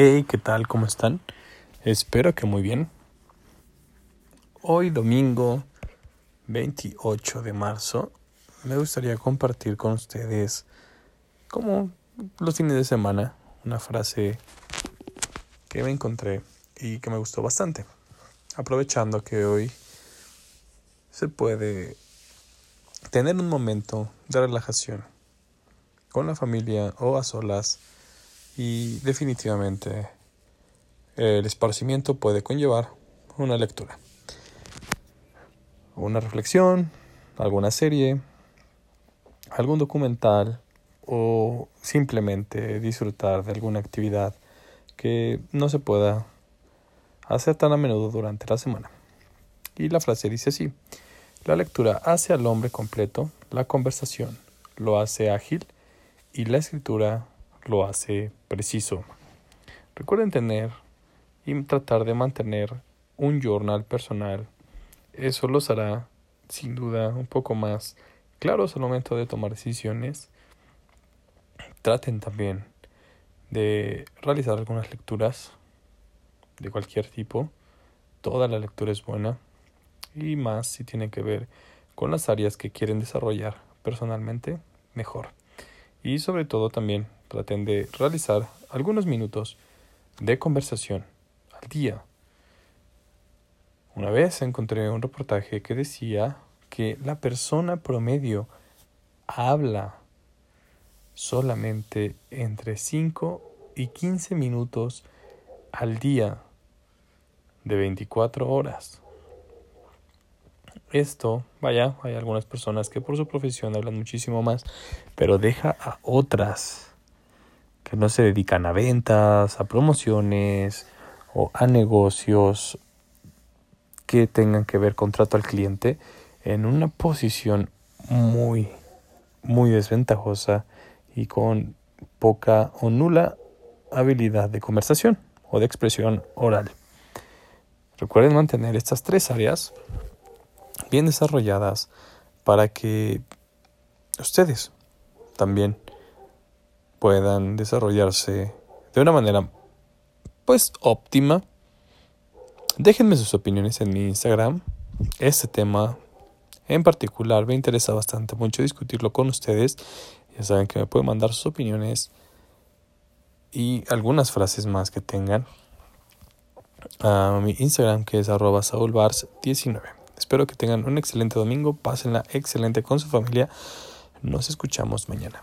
Hey, ¿qué tal? ¿Cómo están? Espero que muy bien. Hoy domingo 28 de marzo me gustaría compartir con ustedes como los fines de semana una frase que me encontré y que me gustó bastante. Aprovechando que hoy se puede tener un momento de relajación con la familia o a solas y definitivamente el esparcimiento puede conllevar una lectura, una reflexión, alguna serie, algún documental o simplemente disfrutar de alguna actividad que no se pueda hacer tan a menudo durante la semana. Y la frase dice así, la lectura hace al hombre completo, la conversación lo hace ágil y la escritura lo hace preciso. Recuerden tener y tratar de mantener un journal personal. Eso los hará sin duda un poco más claros al momento de tomar decisiones. Traten también de realizar algunas lecturas de cualquier tipo. Toda la lectura es buena y más si tiene que ver con las áreas que quieren desarrollar personalmente, mejor. Y sobre todo también traten de realizar algunos minutos de conversación al día. Una vez encontré un reportaje que decía que la persona promedio habla solamente entre 5 y 15 minutos al día de 24 horas. Esto, vaya, hay algunas personas que por su profesión hablan muchísimo más, pero deja a otras que no se dedican a ventas, a promociones o a negocios que tengan que ver con trato al cliente en una posición muy, muy desventajosa y con poca o nula habilidad de conversación o de expresión oral. Recuerden mantener estas tres áreas bien desarrolladas para que ustedes también puedan desarrollarse de una manera pues óptima. Déjenme sus opiniones en mi Instagram. Este tema en particular me interesa bastante mucho discutirlo con ustedes. Ya saben que me pueden mandar sus opiniones y algunas frases más que tengan a mi Instagram que es arroba saulbars19. Espero que tengan un excelente domingo, pásenla excelente con su familia. Nos escuchamos mañana.